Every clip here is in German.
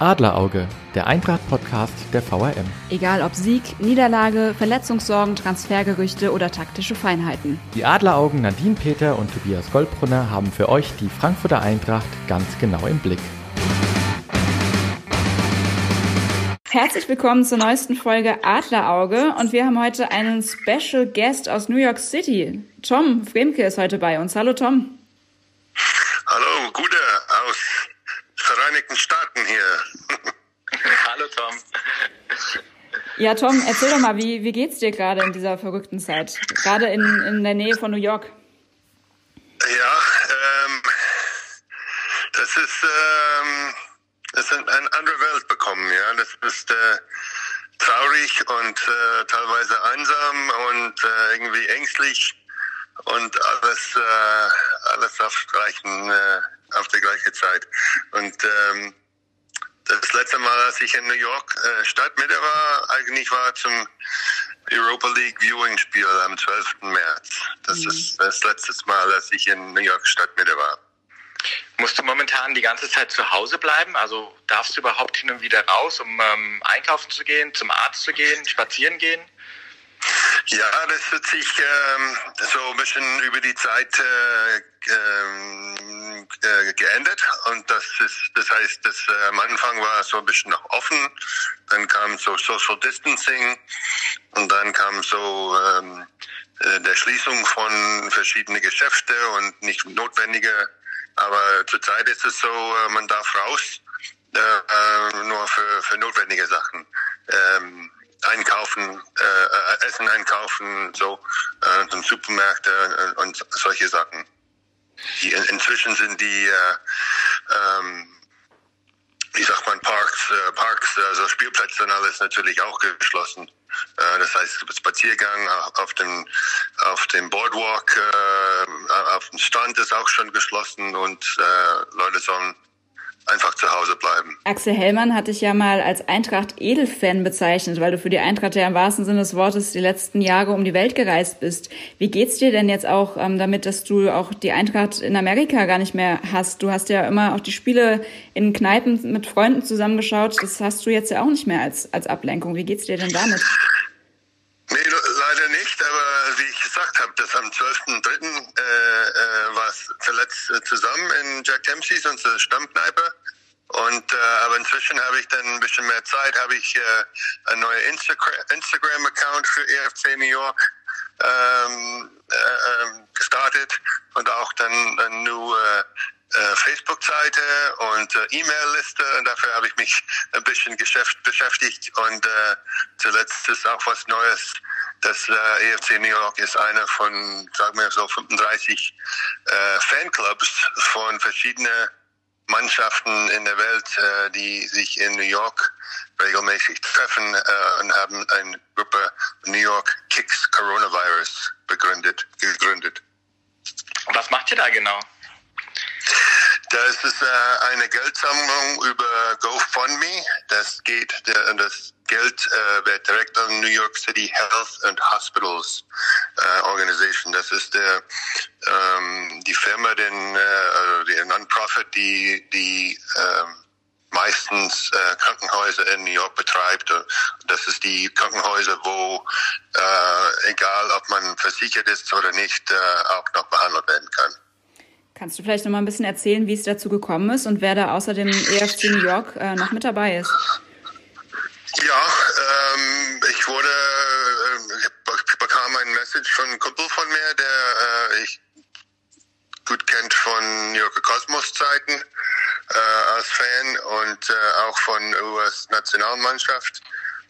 Adlerauge, der Eintracht-Podcast der VRM. Egal ob Sieg, Niederlage, Verletzungssorgen, Transfergerüchte oder taktische Feinheiten. Die Adleraugen Nadine Peter und Tobias Goldbrunner haben für euch die Frankfurter Eintracht ganz genau im Blick. Herzlich willkommen zur neuesten Folge Adlerauge und wir haben heute einen Special Guest aus New York City. Tom Fremke ist heute bei uns. Hallo Tom. Hallo, Gude aus Vereinigten Staaten hier. Hallo Tom. Ja, Tom, erzähl doch mal, wie, wie geht's dir gerade in dieser verrückten Zeit? Gerade in, in der Nähe von New York. Ja, ähm, das ist, ähm, das ist eine andere Welt bekommen, ja. Das ist äh, traurig und äh, teilweise einsam und äh, irgendwie ängstlich und alles, äh, alles auf, gleichen, äh, auf der gleichen Zeit. Und ähm, das letzte Mal, als ich in New York äh, Stadtmitte war, eigentlich war zum Europa League Viewing Spiel am 12. März. Das mhm. ist das letzte Mal, als ich in New York Stadtmitte war. Musst du momentan die ganze Zeit zu Hause bleiben? Also darfst du überhaupt hin und wieder raus, um ähm, einkaufen zu gehen, zum Arzt zu gehen, spazieren gehen? Ja, das hat sich ähm, so ein bisschen über die Zeit äh, ähm, äh, geändert. Und das ist, das heißt, das äh, am Anfang war so ein bisschen noch offen, dann kam so Social Distancing. Und dann kam so ähm, äh, der Schließung von verschiedenen Geschäfte und nicht notwendige, aber zurzeit ist es so, äh, man darf raus, äh, äh nur für, für notwendige Sachen. Ähm, einkaufen, äh, Essen einkaufen, so äh, zum Supermärkte äh, und solche Sachen. Die, inzwischen sind die, äh, ähm, wie sagt man, Parks, äh, Parks, also Spielplätze und alles natürlich auch geschlossen. Äh, das heißt, Spaziergang auf dem, auf dem Boardwalk, äh, auf dem Strand ist auch schon geschlossen und äh, Leute sollen einfach zu Hause bleiben. Axel Hellmann hat dich ja mal als Eintracht-Edelfan bezeichnet, weil du für die Eintracht ja im wahrsten Sinne des Wortes die letzten Jahre um die Welt gereist bist. Wie geht's dir denn jetzt auch ähm, damit, dass du auch die Eintracht in Amerika gar nicht mehr hast? Du hast ja immer auch die Spiele in Kneipen mit Freunden zusammengeschaut. Das hast du jetzt ja auch nicht mehr als, als Ablenkung. Wie geht's dir denn damit? Nicht, aber wie ich gesagt habe, das am 12.3. Äh, äh, war es zuletzt äh, zusammen in Jack Dempsey's, unsere Stammkneipe. Und äh, aber inzwischen habe ich dann ein bisschen mehr Zeit, habe ich äh, einen neuen Instagram-Account für EFC New York ähm, äh, ähm, gestartet und auch dann eine neue äh, Facebook-Seite und äh, E-Mail-Liste und dafür habe ich mich ein bisschen Geschäft beschäftigt und äh, zuletzt ist auch was Neues. Das äh, EFC New York ist einer von, sagen wir so, 35 äh, Fanclubs von verschiedenen Mannschaften in der Welt, äh, die sich in New York regelmäßig treffen äh, und haben eine Gruppe New York Kicks Coronavirus begründet, gegründet. Was macht ihr da genau? Das ist äh, eine Geldsammlung über GoFundMe. Das geht, der, das Geld äh, wird direkt an New York City Health and Hospitals äh, Organization. Das ist der, ähm, die Firma, den, äh, also die Non-Profit, die, die äh, meistens äh, Krankenhäuser in New York betreibt. Das ist die Krankenhäuser, wo äh, egal ob man versichert ist oder nicht, äh, auch noch behandelt werden kann. Kannst du vielleicht noch mal ein bisschen erzählen, wie es dazu gekommen ist und wer da außer dem EFC New York äh, noch mit dabei ist? Ja, ähm, ich wurde, äh, ich bekam ein Message von einem Kumpel von mir, der äh, ich gut kennt von New Yorker Kosmos Zeiten äh, als Fan und äh, auch von US Nationalmannschaft.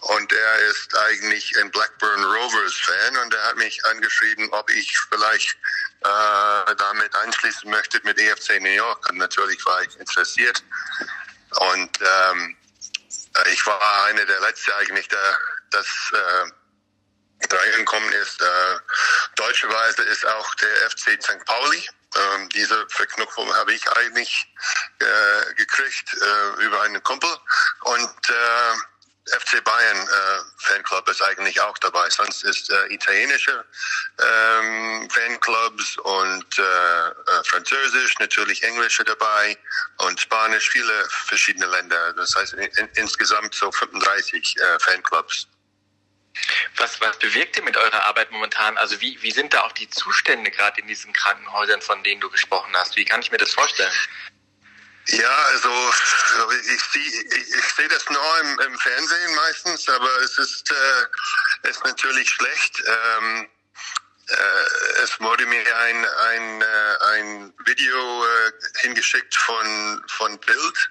Und er ist eigentlich ein Blackburn Rovers Fan und er hat mich angeschrieben, ob ich vielleicht äh, damit einschließen möchte mit EFC New York. Und natürlich war ich interessiert. Und ähm, ich war einer der Letzten eigentlich, der das äh, reingekommen ist. Äh, deutscherweise ist auch der FC St. Pauli. Ähm, diese Verknüpfung habe ich eigentlich äh, gekriegt äh, über einen Kumpel. Und äh, FC Bayern äh, Fanclub ist eigentlich auch dabei. Sonst ist äh, italienische ähm, Fanclubs und äh, äh, Französisch, natürlich Englische dabei und Spanisch, viele verschiedene Länder. Das heißt in, insgesamt so 35 äh, Fanclubs. Was, was bewirkt ihr mit eurer Arbeit momentan? Also wie, wie sind da auch die Zustände gerade in diesen Krankenhäusern, von denen du gesprochen hast? Wie kann ich mir das vorstellen? Ja, also ich sehe ich, ich seh das nur im, im, Fernsehen meistens, aber es ist, äh, ist natürlich schlecht. Ähm, äh, es wurde mir ein, ein, äh, ein Video äh, hingeschickt von, von Bild,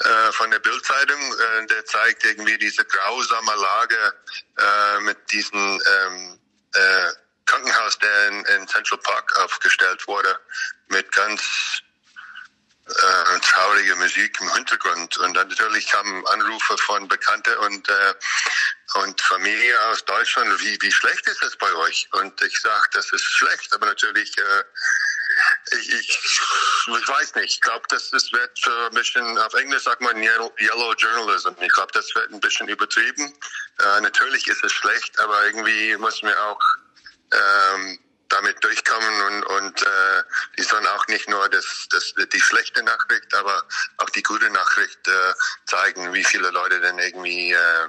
äh, von der Bildzeitung, äh, der zeigt irgendwie diese grausame Lage mit diesem ähm, äh, Krankenhaus, der in, in Central Park aufgestellt wurde, mit ganz äh, traurige Musik im Hintergrund. Und dann natürlich kamen Anrufe von Bekannten und, äh, und Familie aus Deutschland, wie, wie schlecht ist es bei euch? Und ich sage, das ist schlecht, aber natürlich, äh, ich, ich, ich weiß nicht, ich glaube, das, das wird für ein bisschen, auf Englisch sagt man Yellow Journalism. Ich glaube, das wird ein bisschen übertrieben. Äh, natürlich ist es schlecht, aber irgendwie muss man auch ähm, damit durchkommen und, und äh, die sollen auch nicht nur das, das, die schlechte Nachricht, aber auch die gute Nachricht äh, zeigen, wie viele Leute denn irgendwie, äh,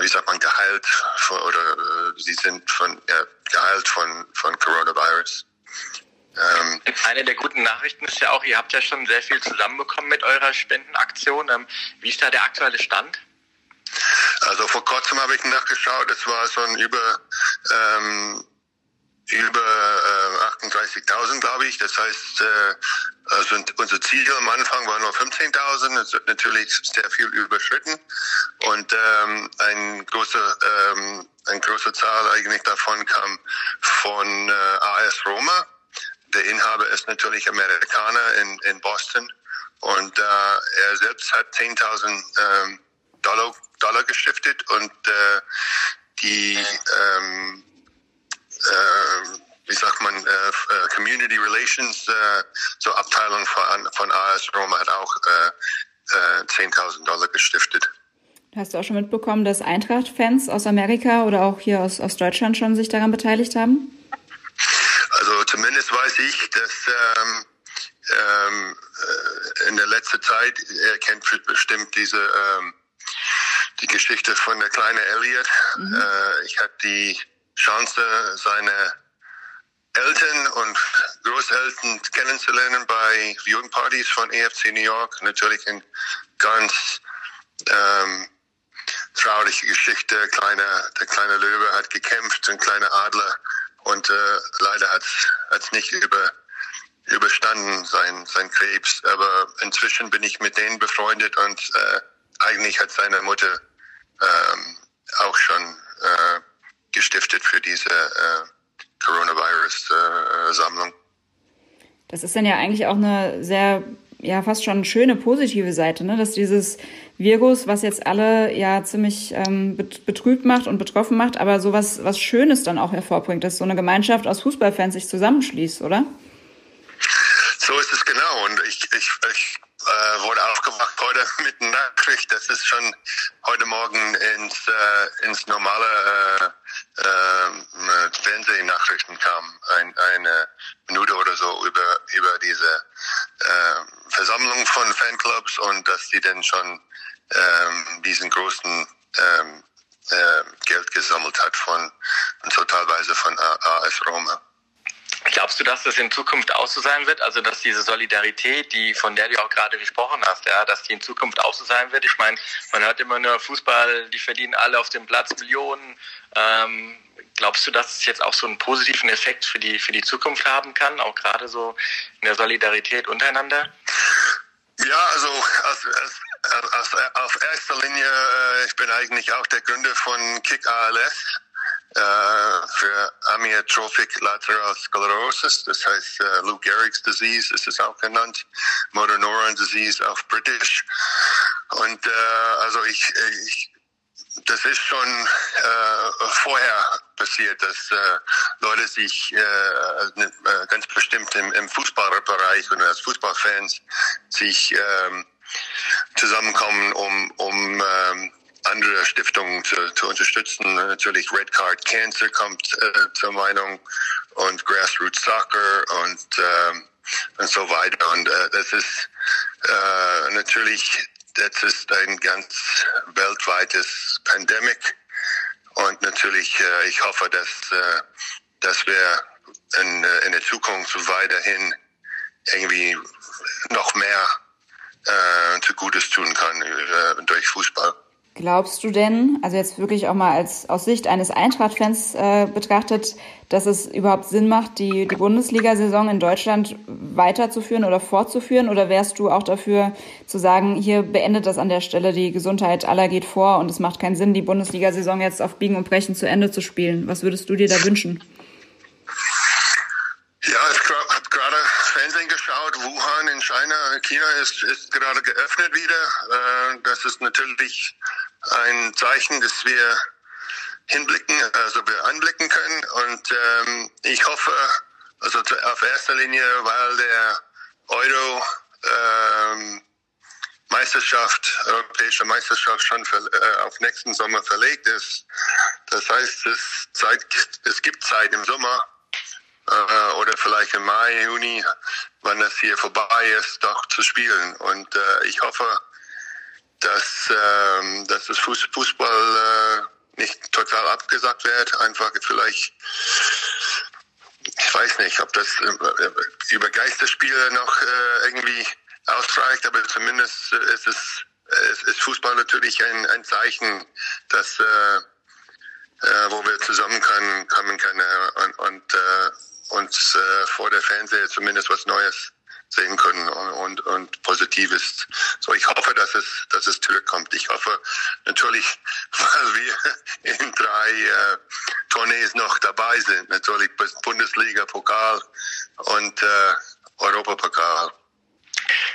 wie sagt man, geheilt von, oder äh, sie sind von ja, geheilt von, von Coronavirus. Ähm, Eine der guten Nachrichten ist ja auch, ihr habt ja schon sehr viel zusammenbekommen mit eurer Spendenaktion. Ähm, wie ist da der aktuelle Stand? Also vor kurzem habe ich nachgeschaut, es war so ein über ähm, über äh, 38.000, glaube ich. Das heißt, äh, also unser Ziel am Anfang war nur 15.000. Es wird natürlich sehr viel überschritten und ähm, ein großer ähm, ein großer Zahl eigentlich davon kam von äh, AS Roma. Der Inhaber ist natürlich Amerikaner in, in Boston und äh, er selbst hat 10.000 ähm, Dollar, Dollar gestiftet und äh, die ähm, äh, wie sagt man, äh, äh, Community Relations, äh, so Abteilung von, von AS Roma hat auch äh, 10.000 äh, Dollar gestiftet. Hast du auch schon mitbekommen, dass Eintracht-Fans aus Amerika oder auch hier aus, aus Deutschland schon sich daran beteiligt haben? Also zumindest weiß ich, dass ähm, ähm, in der letzten Zeit, er kennt bestimmt diese ähm, die Geschichte von der kleinen Elliot. Mhm. Äh, ich hatte die Chance, seine Eltern und Großeltern kennenzulernen bei Jugendpartys von EFC New York. Natürlich eine ganz ähm, traurige Geschichte. Kleine, der kleine Löwe hat gekämpft, ein kleiner Adler und äh, leider hat es nicht über, überstanden, sein, sein Krebs. Aber inzwischen bin ich mit denen befreundet und äh, eigentlich hat seine Mutter ähm, auch schon äh, gestiftet für diese äh, Coronavirus-Sammlung. das ist dann ja eigentlich auch eine sehr, ja, fast schon schöne positive Seite, ne? dass dieses Virus, was jetzt alle ja ziemlich ähm, betrübt macht und betroffen macht, aber so was, was Schönes dann auch hervorbringt, dass so eine Gemeinschaft aus Fußballfans sich zusammenschließt, oder? So ist es genau. Und ich, ich, ich äh, wurde aufgewacht heute mit Nachricht, dass es schon heute Morgen ins, äh, ins normale äh, äh, Fernsehnachrichten kam. Ein, eine Minute oder so über, über diese äh, Versammlung von Fanclubs und dass die dann schon ähm, diesen großen ähm, äh, Geld gesammelt hat von, und so teilweise von AS Roma. Glaubst du, dass das in Zukunft auch so sein wird? Also, dass diese Solidarität, die, von der du auch gerade gesprochen hast, ja, dass die in Zukunft auch so sein wird? Ich meine, man hört immer nur Fußball, die verdienen alle auf dem Platz Millionen. Ähm, glaubst du, dass es jetzt auch so einen positiven Effekt für die, für die Zukunft haben kann, auch gerade so in der Solidarität untereinander? Ja, also als, als, als, auf erster Linie, äh, ich bin eigentlich auch der Gründer von Kick ALS äh, für Amyotrophic Lateral Sclerosis, das heißt äh, Lou Gehrig's Disease ist es auch genannt, Motor Neuron Disease auf British. Und äh, also ich, ich das ist schon äh, vorher passiert, dass äh, Leute sich äh, äh, ganz bestimmt im, im Fußballbereich und als Fußballfans sich ähm, zusammenkommen, um, um ähm, andere Stiftungen zu, zu unterstützen. Natürlich Red Card Cancer kommt äh, zur Meinung und Grassroots Soccer und, ähm, und so weiter. Und äh, das ist äh, natürlich, das ist ein ganz weltweites Pandemic. Und natürlich, äh, ich hoffe, dass, äh, dass wir in, äh, in der Zukunft weiterhin irgendwie noch mehr äh, zu Gutes tun kann äh, durch Fußball. Glaubst du denn, also jetzt wirklich auch mal als aus Sicht eines Eintracht-Fans äh, betrachtet, dass es überhaupt Sinn macht, die, die Bundesliga-Saison in Deutschland weiterzuführen oder fortzuführen? Oder wärst du auch dafür zu sagen, hier beendet das an der Stelle, die Gesundheit aller geht vor und es macht keinen Sinn, die Bundesliga-Saison jetzt auf Biegen und Brechen zu Ende zu spielen? Was würdest du dir da wünschen? Ja, ich habe gerade Fernsehen geschaut. Wuhan in China, China ist, ist gerade geöffnet wieder. Äh, das ist natürlich ein Zeichen, dass wir hinblicken, also wir anblicken können. Und ähm, ich hoffe, also auf erster Linie, weil der Euro ähm, Meisterschaft, europäische Meisterschaft schon für, äh, auf nächsten Sommer verlegt ist. Das heißt, es, Zeit, es gibt Zeit im Sommer äh, oder vielleicht im Mai, Juni, wann das hier vorbei ist, doch zu spielen. Und äh, ich hoffe, dass, äh, dass das Fußball äh, nicht total abgesagt wird, einfach vielleicht ich weiß nicht, ob das äh, über Geisterspiele noch äh, irgendwie ausreicht, aber zumindest ist es ist, ist Fußball natürlich ein, ein Zeichen, dass äh, äh, wo wir zusammen können, kommen können und, und äh, uns äh, vor der Fernseher zumindest was Neues sehen können und, und, und Positives. So, ich hoffe, dass es, dass es zurückkommt. Ich hoffe natürlich, weil wir in drei äh, Tournees noch dabei sind. Natürlich Bundesliga, Pokal und äh, Europapokal.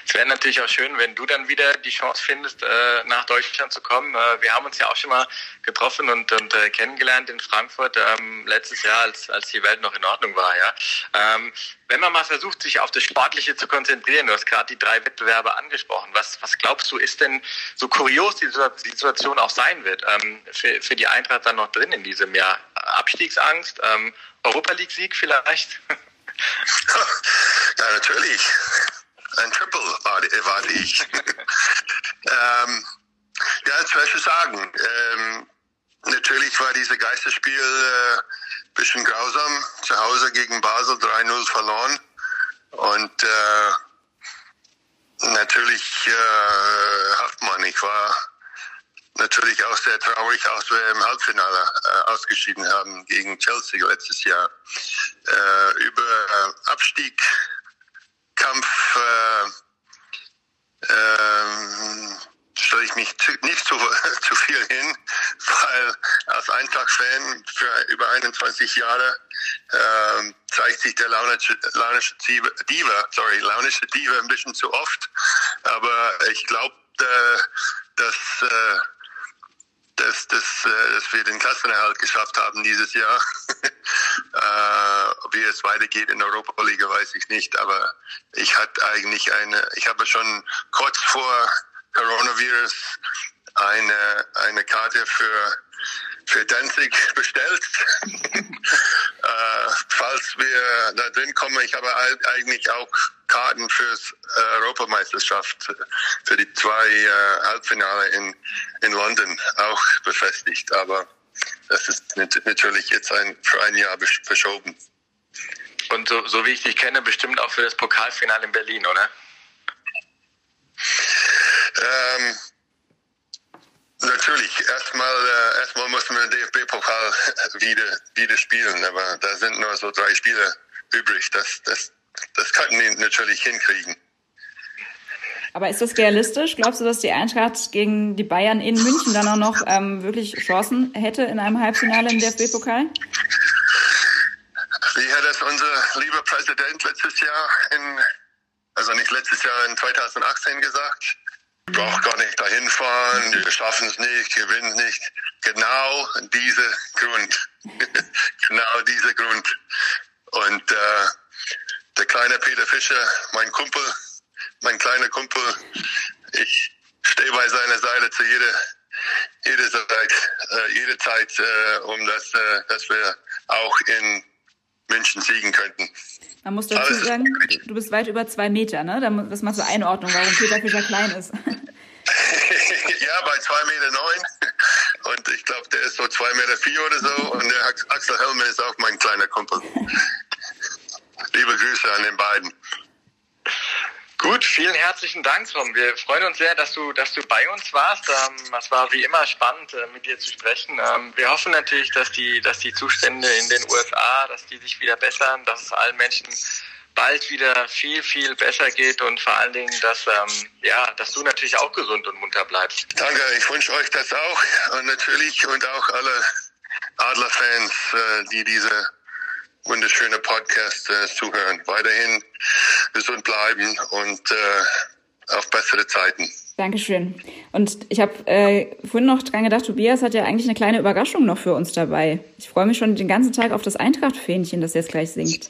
Es wäre natürlich auch schön, wenn du dann wieder die Chance findest, äh, nach Deutschland zu kommen. Äh, wir haben uns ja auch schon mal getroffen und, und äh, kennengelernt in Frankfurt ähm, letztes Jahr, als, als die Welt noch in Ordnung war. Ja, ähm, Wenn man mal versucht, sich auf das Sportliche zu konzentrieren, du hast gerade die drei Wettbewerbe angesprochen. Was, was glaubst du, ist denn so kurios die Situation auch sein wird ähm, für, für die Eintracht dann noch drin in diesem Jahr? Abstiegsangst, ähm, Europa League-Sieg vielleicht? ja, natürlich ein Triple erwarte ich. ähm, ja, soll ich sagen. Ähm, natürlich war dieses Geisterspiel äh, bisschen grausam. Zu Hause gegen Basel 3-0 verloren. Und äh, natürlich äh, Haftmann, ich war natürlich auch sehr traurig, als wir im Halbfinale äh, ausgeschieden haben gegen Chelsea letztes Jahr. Äh, über äh, Abstieg Kampf äh, äh, stelle ich mich zu, nicht zu, zu viel hin, weil als Eintracht-Fan für über 21 Jahre äh, zeigt sich der launische, launische Diva, sorry, launische Diva ein bisschen zu oft. Aber ich glaube, äh, dass äh, dass, dass, äh, dass wir den Klassenerhalt geschafft haben dieses Jahr. äh, wie es weitergeht in der Europa-Liga, weiß ich nicht. Aber ich hatte eigentlich eine, ich habe schon kurz vor Coronavirus eine, eine Karte für, für Danzig bestellt. äh, falls wir da drin kommen, ich habe eigentlich auch Karten fürs äh, Europameisterschaft für die zwei äh, Halbfinale in, in London auch befestigt. Aber das ist natürlich jetzt ein, für ein Jahr verschoben. Und so, so wie ich dich kenne, bestimmt auch für das Pokalfinale in Berlin, oder? Ähm, natürlich. Erstmal, äh, erstmal muss man den DFB-Pokal wieder, wieder spielen, aber da sind nur so drei Spiele übrig. Das, das, das könnten die natürlich hinkriegen. Aber ist das realistisch? Glaubst du, dass die Eintracht gegen die Bayern in München dann auch noch ähm, wirklich Chancen hätte in einem Halbfinale im DFB-Pokal? Wie hat das unser lieber Präsident letztes Jahr in, also nicht letztes Jahr, in 2018 gesagt? Braucht gar nicht dahin fahren, wir schaffen es nicht, gewinnen nicht. Genau dieser Grund. genau dieser Grund. Und äh, der kleine Peter Fischer, mein Kumpel, mein kleiner Kumpel, ich stehe bei seiner Seite zu jeder, jederzeit, äh, jederzeit äh, um das, äh, dass wir auch in München siegen könnten. Man muss dazu sagen, du bist weit über zwei Meter, ne? Das macht so Einordnung, warum Peter Fischer klein ist. ja, bei zwei Meter neun. Und ich glaube, der ist so zwei Meter vier oder so. Und der Axel Hellmann ist auch mein kleiner Kumpel. Liebe Grüße an den beiden. Gut, vielen herzlichen Dank, Tom. Wir freuen uns sehr, dass du, dass du bei uns warst. Ähm, es war wie immer spannend, äh, mit dir zu sprechen. Ähm, wir hoffen natürlich, dass die, dass die Zustände in den USA, dass die sich wieder bessern, dass es allen Menschen bald wieder viel, viel besser geht und vor allen Dingen, dass, ähm, ja, dass du natürlich auch gesund und munter bleibst. Danke, ich wünsche euch das auch und natürlich und auch alle Adlerfans, äh, die diese wunderschöne Podcast äh, zuhören. Weiterhin gesund bleiben und äh, auf bessere Zeiten. Dankeschön. Und ich habe äh, vorhin noch dran gedacht, Tobias hat ja eigentlich eine kleine Überraschung noch für uns dabei. Ich freue mich schon den ganzen Tag auf das Eintracht-Fähnchen, das jetzt gleich singt.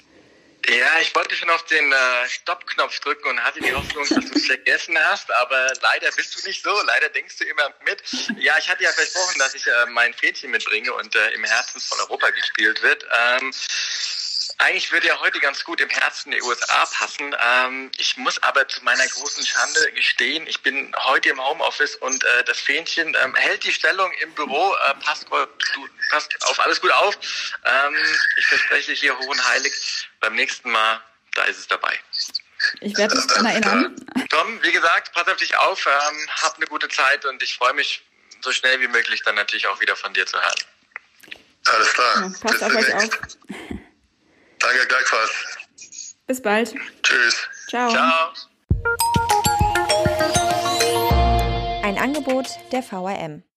Ja, ich wollte schon auf den äh, Stoppknopf drücken und hatte die Hoffnung, dass du es vergessen hast, aber leider bist du nicht so. Leider denkst du immer mit. Ja, ich hatte ja versprochen, dass ich äh, mein Fähnchen mitbringe und äh, im Herzen von Europa gespielt wird. Ähm, eigentlich würde ja heute ganz gut im Herzen der USA passen. Ähm, ich muss aber zu meiner großen Schande gestehen, ich bin heute im Homeoffice und äh, das Fähnchen ähm, hält die Stellung im Büro, äh, passt, passt auf alles gut auf. Ähm, ich verspreche hier hoch und heilig, beim nächsten Mal, da ist es dabei. Ich werde mich daran erinnern. Tom, wie gesagt, pass auf dich auf, ähm, hab eine gute Zeit und ich freue mich so schnell wie möglich dann natürlich auch wieder von dir zu hören. Alles klar. Ja, passt auf euch auf. Danke, gleichfalls. Bis bald. Tschüss. Ciao. Ciao. Ein Angebot der VRM.